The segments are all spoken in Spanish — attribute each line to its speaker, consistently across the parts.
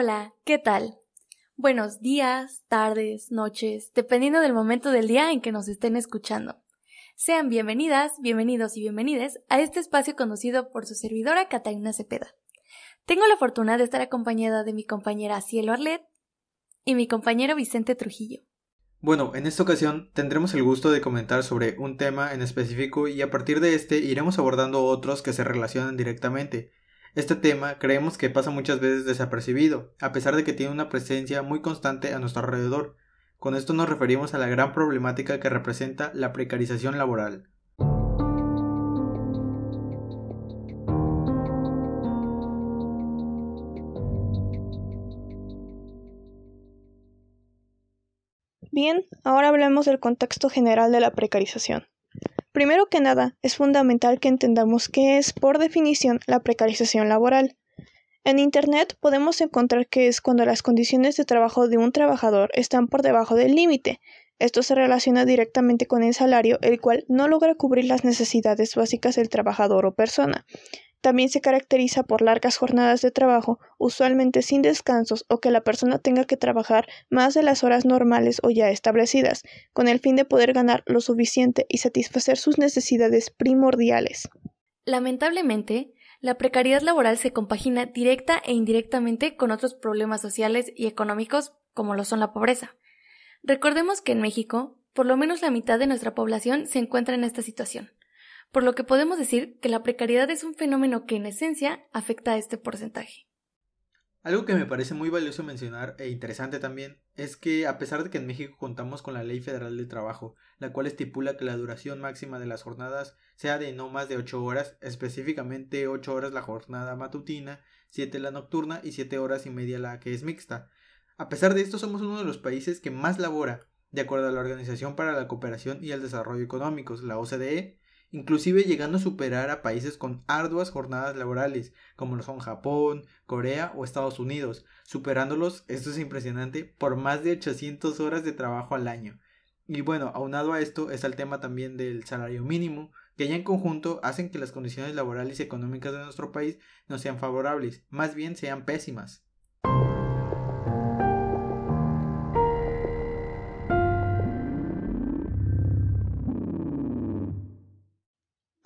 Speaker 1: Hola, ¿qué tal? Buenos días, tardes, noches, dependiendo del momento del día en que nos estén escuchando. Sean bienvenidas, bienvenidos y bienvenides a este espacio conducido por su servidora Catalina Cepeda. Tengo la fortuna de estar acompañada de mi compañera Cielo Arlet y mi compañero Vicente Trujillo.
Speaker 2: Bueno, en esta ocasión tendremos el gusto de comentar sobre un tema en específico y a partir de este iremos abordando otros que se relacionan directamente, este tema creemos que pasa muchas veces desapercibido, a pesar de que tiene una presencia muy constante a nuestro alrededor. Con esto nos referimos a la gran problemática que representa la precarización laboral.
Speaker 3: Bien, ahora hablemos del contexto general de la precarización. Primero que nada, es fundamental que entendamos qué es, por definición, la precarización laboral. En Internet podemos encontrar que es cuando las condiciones de trabajo de un trabajador están por debajo del límite. Esto se relaciona directamente con el salario, el cual no logra cubrir las necesidades básicas del trabajador o persona. También se caracteriza por largas jornadas de trabajo, usualmente sin descansos o que la persona tenga que trabajar más de las horas normales o ya establecidas, con el fin de poder ganar lo suficiente y satisfacer sus necesidades primordiales.
Speaker 1: Lamentablemente, la precariedad laboral se compagina directa e indirectamente con otros problemas sociales y económicos como lo son la pobreza. Recordemos que en México, por lo menos la mitad de nuestra población se encuentra en esta situación por lo que podemos decir que la precariedad es un fenómeno que en esencia afecta a este porcentaje.
Speaker 2: Algo que me parece muy valioso mencionar e interesante también es que a pesar de que en México contamos con la Ley Federal del Trabajo, la cual estipula que la duración máxima de las jornadas sea de no más de 8 horas, específicamente 8 horas la jornada matutina, 7 la nocturna y 7 horas y media la que es mixta. A pesar de esto somos uno de los países que más labora, de acuerdo a la Organización para la Cooperación y el Desarrollo Económicos, la OCDE, inclusive llegando a superar a países con arduas jornadas laborales, como lo son Japón, Corea o Estados Unidos, superándolos, esto es impresionante, por más de 800 horas de trabajo al año. Y bueno, aunado a esto está el tema también del salario mínimo, que ya en conjunto hacen que las condiciones laborales y económicas de nuestro país no sean favorables, más bien sean pésimas.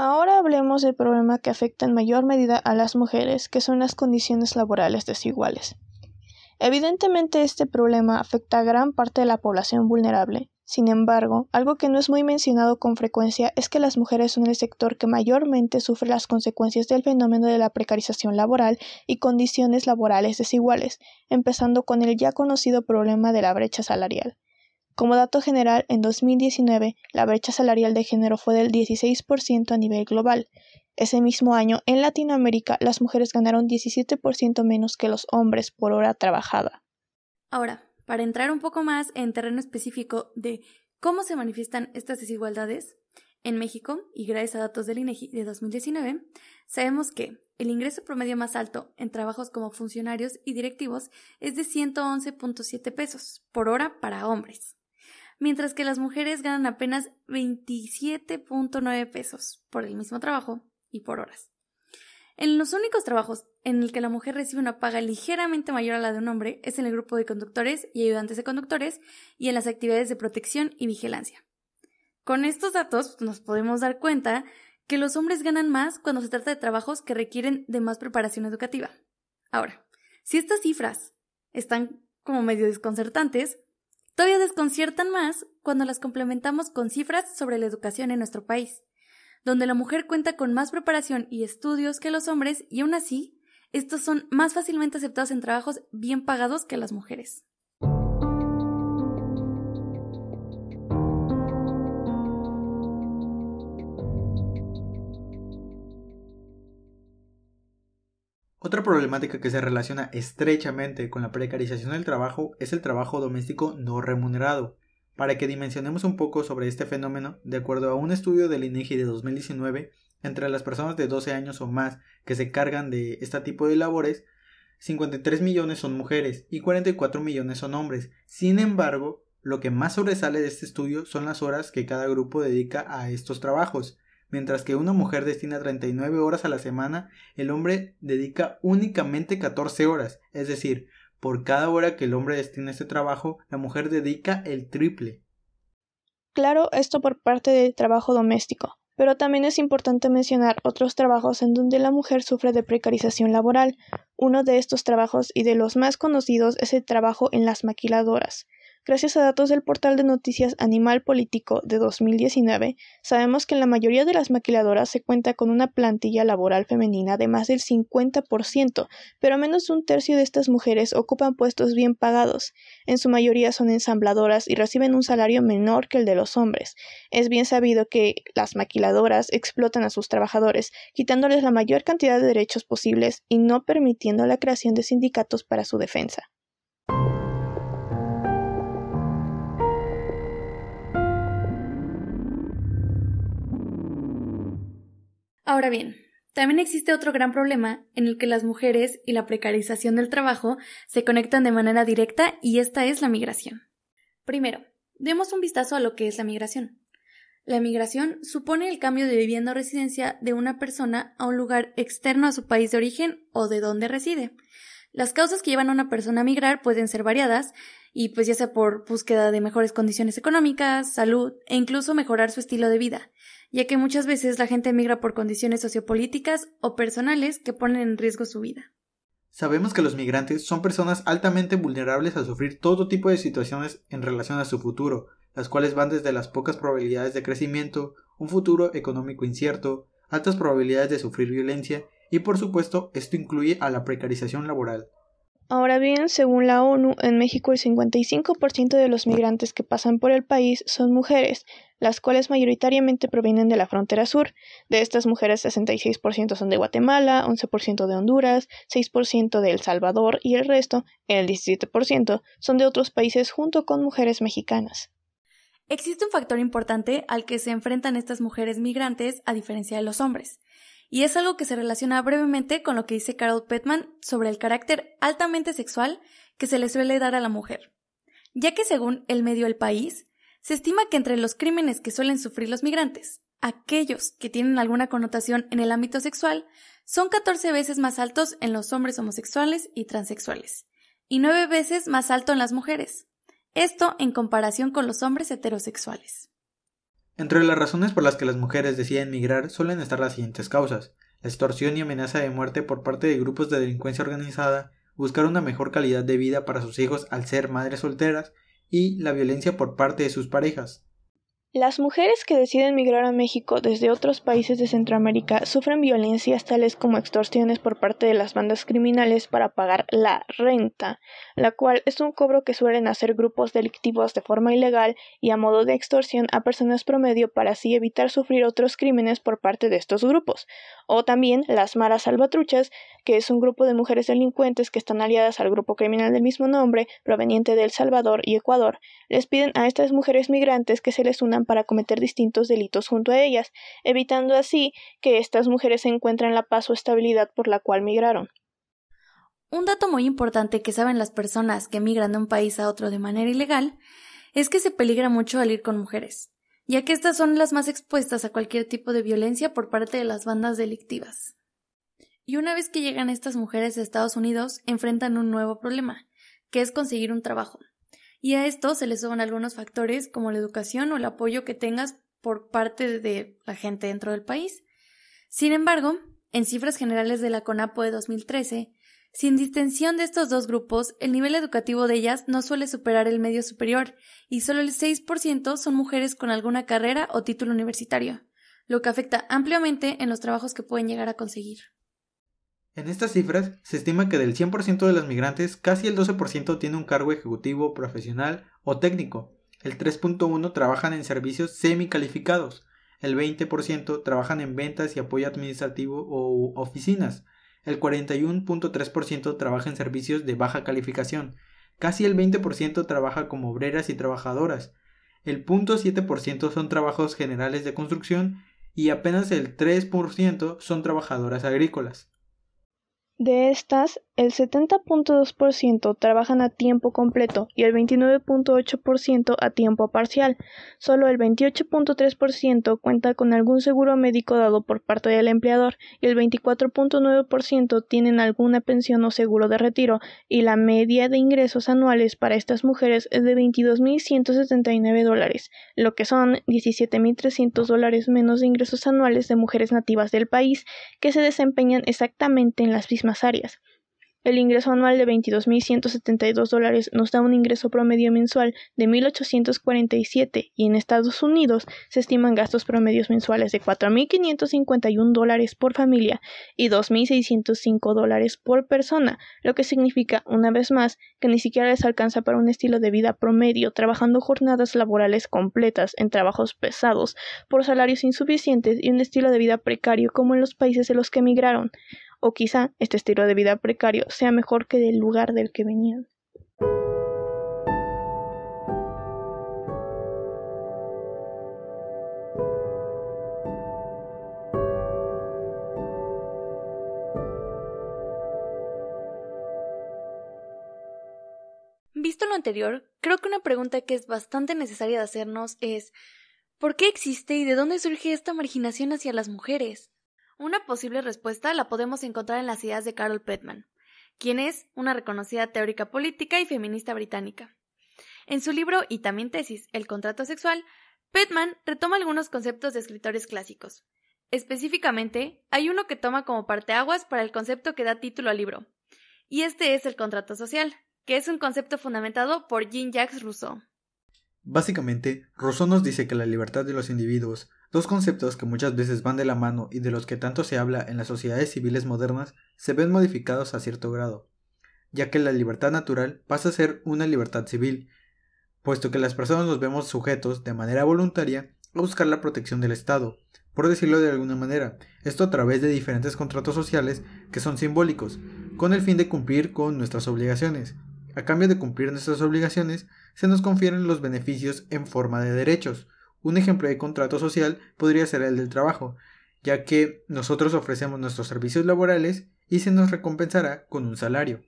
Speaker 3: Ahora hablemos del problema que afecta en mayor medida a las mujeres, que son las condiciones laborales desiguales. Evidentemente este problema afecta a gran parte de la población vulnerable. Sin embargo, algo que no es muy mencionado con frecuencia es que las mujeres son el sector que mayormente sufre las consecuencias del fenómeno de la precarización laboral y condiciones laborales desiguales, empezando con el ya conocido problema de la brecha salarial. Como dato general, en 2019 la brecha salarial de género fue del 16% a nivel global. Ese mismo año, en Latinoamérica, las mujeres ganaron 17% menos que los hombres por hora trabajada.
Speaker 1: Ahora, para entrar un poco más en terreno específico de cómo se manifiestan estas desigualdades, en México, y gracias a datos del INEGI de 2019, sabemos que el ingreso promedio más alto en trabajos como funcionarios y directivos es de 111.7 pesos por hora para hombres mientras que las mujeres ganan apenas 27.9 pesos por el mismo trabajo y por horas. En los únicos trabajos en el que la mujer recibe una paga ligeramente mayor a la de un hombre es en el grupo de conductores y ayudantes de conductores y en las actividades de protección y vigilancia. Con estos datos nos podemos dar cuenta que los hombres ganan más cuando se trata de trabajos que requieren de más preparación educativa. Ahora, si estas cifras están como medio desconcertantes, Todavía desconciertan más cuando las complementamos con cifras sobre la educación en nuestro país, donde la mujer cuenta con más preparación y estudios que los hombres y aún así, estos son más fácilmente aceptados en trabajos bien pagados que las mujeres.
Speaker 2: Otra problemática que se relaciona estrechamente con la precarización del trabajo es el trabajo doméstico no remunerado. Para que dimensionemos un poco sobre este fenómeno, de acuerdo a un estudio del INEGI de 2019, entre las personas de 12 años o más que se cargan de este tipo de labores, 53 millones son mujeres y 44 millones son hombres. Sin embargo, lo que más sobresale de este estudio son las horas que cada grupo dedica a estos trabajos. Mientras que una mujer destina 39 horas a la semana, el hombre dedica únicamente 14 horas, es decir, Por cada hora que el hombre destina a este trabajo, la mujer dedica el triple.
Speaker 3: Claro, esto por parte del trabajo doméstico, pero también es importante mencionar otros trabajos en donde la mujer sufre de precarización laboral. Uno de estos trabajos y de los más conocidos es el trabajo en las maquiladoras. Gracias a datos del portal de noticias Animal Político de 2019, sabemos que en la mayoría de las maquiladoras se cuenta con una plantilla laboral femenina de más del 50%, pero menos de un tercio de estas mujeres ocupan puestos bien pagados. En su mayoría son ensambladoras y reciben un salario menor que el de los hombres. Es bien sabido que las maquiladoras explotan a sus trabajadores, quitándoles la mayor cantidad de derechos posibles y no permitiendo la creación de sindicatos para su defensa.
Speaker 1: Ahora bien, también existe otro gran problema en el que las mujeres y la precarización del trabajo se conectan de manera directa y esta es la migración. Primero, demos un vistazo a lo que es la migración. La migración supone el cambio de vivienda o residencia de una persona a un lugar externo a su país de origen o de donde reside. Las causas que llevan a una persona a migrar pueden ser variadas y pues ya sea por búsqueda de mejores condiciones económicas, salud e incluso mejorar su estilo de vida ya que muchas veces la gente emigra por condiciones sociopolíticas o personales que ponen en riesgo su vida.
Speaker 2: Sabemos que los migrantes son personas altamente vulnerables a sufrir todo tipo de situaciones en relación a su futuro, las cuales van desde las pocas probabilidades de crecimiento, un futuro económico incierto, altas probabilidades de sufrir violencia y por supuesto esto incluye a la precarización laboral.
Speaker 3: Ahora bien, según la ONU, en México el 55% de los migrantes que pasan por el país son mujeres, las cuales mayoritariamente provienen de la frontera sur. De estas mujeres, 66% son de Guatemala, 11% de Honduras, 6% de El Salvador y el resto, el 17%, son de otros países junto con mujeres mexicanas.
Speaker 1: Existe un factor importante al que se enfrentan estas mujeres migrantes a diferencia de los hombres, y es algo que se relaciona brevemente con lo que dice Carol Petman sobre el carácter altamente sexual que se le suele dar a la mujer, ya que según el medio El País, se estima que entre los crímenes que suelen sufrir los migrantes, aquellos que tienen alguna connotación en el ámbito sexual, son 14 veces más altos en los hombres homosexuales y transexuales, y 9 veces más alto en las mujeres. Esto en comparación con los hombres heterosexuales.
Speaker 2: Entre las razones por las que las mujeres deciden migrar suelen estar las siguientes causas la extorsión y amenaza de muerte por parte de grupos de delincuencia organizada, buscar una mejor calidad de vida para sus hijos al ser madres solteras y la violencia por parte de sus parejas.
Speaker 3: Las mujeres que deciden migrar a México desde otros países de Centroamérica sufren violencias tales como extorsiones por parte de las bandas criminales para pagar la renta, la cual es un cobro que suelen hacer grupos delictivos de forma ilegal y a modo de extorsión a personas promedio para así evitar sufrir otros crímenes por parte de estos grupos, o también las maras salvatruchas, que es un grupo de mujeres delincuentes que están aliadas al grupo criminal del mismo nombre, proveniente de El Salvador y Ecuador, les piden a estas mujeres migrantes que se les para cometer distintos delitos junto a ellas, evitando así que estas mujeres encuentren la paz o estabilidad por la cual migraron.
Speaker 1: Un dato muy importante que saben las personas que migran de un país a otro de manera ilegal es que se peligra mucho al ir con mujeres, ya que estas son las más expuestas a cualquier tipo de violencia por parte de las bandas delictivas. Y una vez que llegan estas mujeres a Estados Unidos, enfrentan un nuevo problema, que es conseguir un trabajo y a esto se le suman algunos factores como la educación o el apoyo que tengas por parte de la gente dentro del país. Sin embargo, en cifras generales de la CONAPO de 2013, sin distinción de estos dos grupos, el nivel educativo de ellas no suele superar el medio superior y solo el 6% son mujeres con alguna carrera o título universitario, lo que afecta ampliamente en los trabajos que pueden llegar a conseguir.
Speaker 2: En estas cifras, se estima que del 100% de los migrantes, casi el 12% tiene un cargo ejecutivo, profesional o técnico, el 3.1% trabajan en servicios semicalificados, el 20% trabajan en ventas y apoyo administrativo o oficinas, el 41.3% trabaja en servicios de baja calificación, casi el 20% trabaja como obreras y trabajadoras, el 0.7% son trabajos generales de construcción y apenas el 3% son trabajadoras agrícolas.
Speaker 3: De estas, el 70.2% trabajan a tiempo completo y el 29.8% a tiempo parcial. Solo el 28.3% cuenta con algún seguro médico dado por parte del empleador y el 24.9% tienen alguna pensión o seguro de retiro y la media de ingresos anuales para estas mujeres es de 22.179 dólares, lo que son 17.300 dólares menos de ingresos anuales de mujeres nativas del país que se desempeñan exactamente en las mismas áreas. El ingreso anual de 22.172 dólares nos da un ingreso promedio mensual de 1.847 y en Estados Unidos se estiman gastos promedios mensuales de 4.551 dólares por familia y 2.605 dólares por persona, lo que significa, una vez más, que ni siquiera les alcanza para un estilo de vida promedio trabajando jornadas laborales completas en trabajos pesados por salarios insuficientes y un estilo de vida precario como en los países de los que emigraron o quizá este estilo de vida precario sea mejor que del lugar del que venían.
Speaker 1: Visto lo anterior, creo que una pregunta que es bastante necesaria de hacernos es ¿por qué existe y de dónde surge esta marginación hacia las mujeres? Una posible respuesta la podemos encontrar en las ideas de Carol Petman, quien es una reconocida teórica política y feminista británica. En su libro y también tesis El contrato sexual, Petman retoma algunos conceptos de escritores clásicos. Específicamente, hay uno que toma como parteaguas para el concepto que da título al libro, y este es el contrato social, que es un concepto fundamentado por Jean-Jacques Rousseau.
Speaker 2: Básicamente, Rousseau nos dice que la libertad de los individuos, Dos conceptos que muchas veces van de la mano y de los que tanto se habla en las sociedades civiles modernas se ven modificados a cierto grado, ya que la libertad natural pasa a ser una libertad civil, puesto que las personas nos vemos sujetos de manera voluntaria a buscar la protección del Estado, por decirlo de alguna manera, esto a través de diferentes contratos sociales que son simbólicos, con el fin de cumplir con nuestras obligaciones. A cambio de cumplir nuestras obligaciones, se nos confieren los beneficios en forma de derechos, un ejemplo de contrato social podría ser el del trabajo, ya que nosotros ofrecemos nuestros servicios laborales y se nos recompensará con un salario.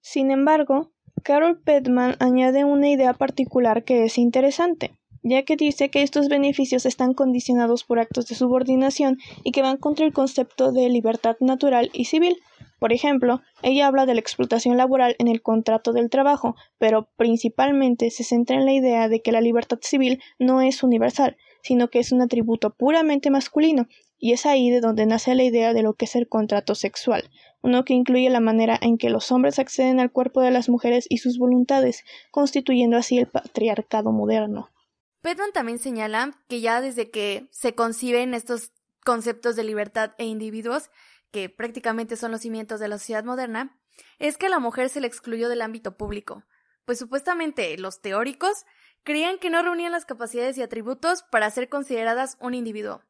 Speaker 3: Sin embargo, Carol Petman añade una idea particular que es interesante, ya que dice que estos beneficios están condicionados por actos de subordinación y que van contra el concepto de libertad natural y civil, por ejemplo, ella habla de la explotación laboral en el contrato del trabajo, pero principalmente se centra en la idea de que la libertad civil no es universal, sino que es un atributo puramente masculino, y es ahí de donde nace la idea de lo que es el contrato sexual, uno que incluye la manera en que los hombres acceden al cuerpo de las mujeres y sus voluntades, constituyendo así el patriarcado moderno.
Speaker 1: Pedman también señala que ya desde que se conciben estos conceptos de libertad e individuos, que prácticamente son los cimientos de la sociedad moderna, es que a la mujer se le excluyó del ámbito público, pues supuestamente los teóricos creían que no reunían las capacidades y atributos para ser consideradas un individuo.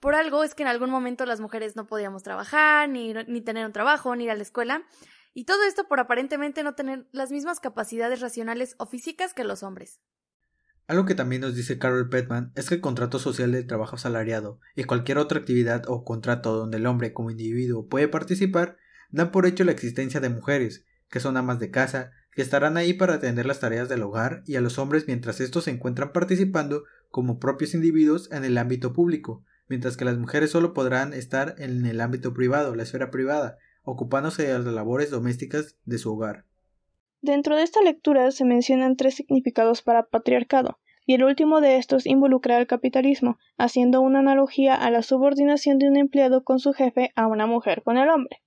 Speaker 1: Por algo es que en algún momento las mujeres no podíamos trabajar, ni, ni tener un trabajo, ni ir a la escuela, y todo esto por aparentemente no tener las mismas capacidades racionales o físicas que los hombres.
Speaker 2: Algo que también nos dice Carol Petman es que el contrato social de trabajo asalariado y cualquier otra actividad o contrato donde el hombre como individuo puede participar dan por hecho la existencia de mujeres, que son amas de casa, que estarán ahí para atender las tareas del hogar y a los hombres mientras estos se encuentran participando como propios individuos en el ámbito público, mientras que las mujeres solo podrán estar en el ámbito privado, la esfera privada, ocupándose de las labores domésticas de su hogar.
Speaker 3: Dentro de esta lectura se mencionan tres significados para patriarcado, y el último de estos involucra al capitalismo, haciendo una analogía a la subordinación de un empleado con su jefe a una mujer con el hombre.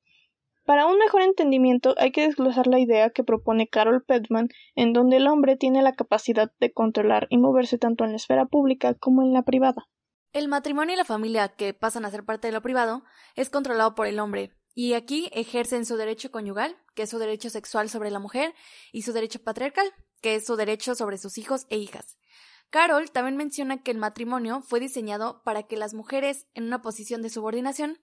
Speaker 3: Para un mejor entendimiento hay que desglosar la idea que propone Carol Petman, en donde el hombre tiene la capacidad de controlar y moverse tanto en la esfera pública como en la privada.
Speaker 1: El matrimonio y la familia, que pasan a ser parte de lo privado, es controlado por el hombre, y aquí ejercen su derecho conyugal, que es su derecho sexual sobre la mujer, y su derecho patriarcal, que es su derecho sobre sus hijos e hijas. Carol también menciona que el matrimonio fue diseñado para que las mujeres en una posición de subordinación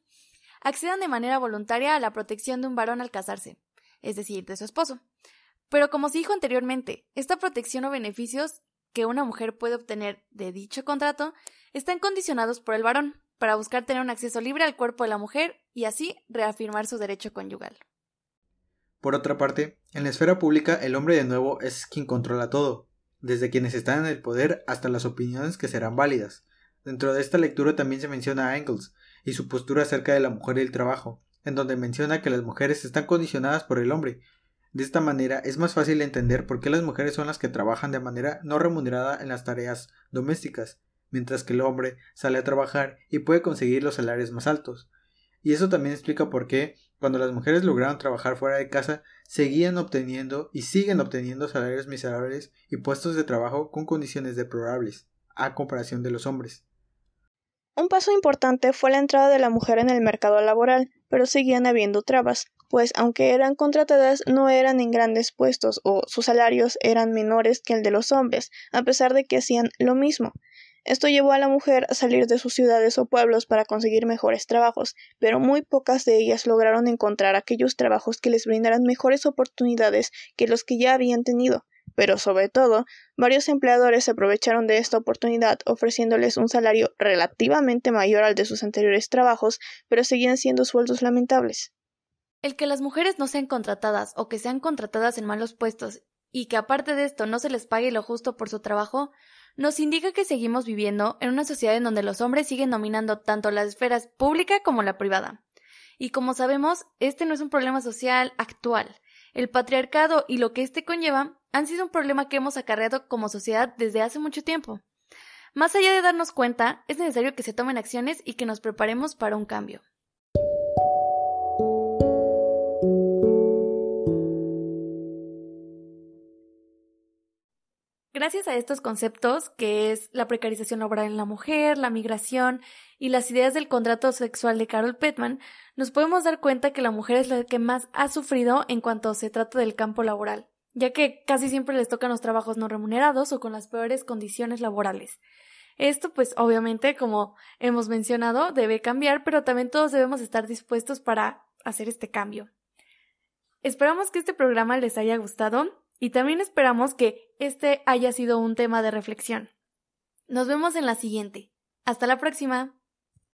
Speaker 1: accedan de manera voluntaria a la protección de un varón al casarse, es decir, de su esposo. Pero como se dijo anteriormente, esta protección o beneficios que una mujer puede obtener de dicho contrato están condicionados por el varón, para buscar tener un acceso libre al cuerpo de la mujer y así reafirmar su derecho conyugal.
Speaker 2: Por otra parte, en la esfera pública el hombre de nuevo es quien controla todo, desde quienes están en el poder hasta las opiniones que serán válidas. Dentro de esta lectura también se menciona a Engels y su postura acerca de la mujer y el trabajo, en donde menciona que las mujeres están condicionadas por el hombre. De esta manera es más fácil entender por qué las mujeres son las que trabajan de manera no remunerada en las tareas domésticas, mientras que el hombre sale a trabajar y puede conseguir los salarios más altos. Y eso también explica por qué cuando las mujeres lograron trabajar fuera de casa, seguían obteniendo y siguen obteniendo salarios miserables y puestos de trabajo con condiciones deplorables, a comparación de los hombres.
Speaker 3: Un paso importante fue la entrada de la mujer en el mercado laboral, pero seguían habiendo trabas, pues aunque eran contratadas no eran en grandes puestos o sus salarios eran menores que el de los hombres, a pesar de que hacían lo mismo. Esto llevó a la mujer a salir de sus ciudades o pueblos para conseguir mejores trabajos, pero muy pocas de ellas lograron encontrar aquellos trabajos que les brindaran mejores oportunidades que los que ya habían tenido. Pero sobre todo, varios empleadores se aprovecharon de esta oportunidad ofreciéndoles un salario relativamente mayor al de sus anteriores trabajos, pero seguían siendo sueldos lamentables.
Speaker 1: El que las mujeres no sean contratadas o que sean contratadas en malos puestos y que aparte de esto no se les pague lo justo por su trabajo, nos indica que seguimos viviendo en una sociedad en donde los hombres siguen dominando tanto las esferas pública como la privada. Y como sabemos, este no es un problema social actual. El patriarcado y lo que éste conlleva han sido un problema que hemos acarreado como sociedad desde hace mucho tiempo. Más allá de darnos cuenta, es necesario que se tomen acciones y que nos preparemos para un cambio. Gracias a estos conceptos, que es la precarización laboral en la mujer, la migración y las ideas del contrato sexual de Carol Petman, nos podemos dar cuenta que la mujer es la que más ha sufrido en cuanto se trata del campo laboral, ya que casi siempre les tocan los trabajos no remunerados o con las peores condiciones laborales. Esto, pues, obviamente, como hemos mencionado, debe cambiar, pero también todos debemos estar dispuestos para hacer este cambio. Esperamos que este programa les haya gustado y también esperamos que este haya sido un tema de reflexión. Nos vemos en la siguiente. Hasta la próxima.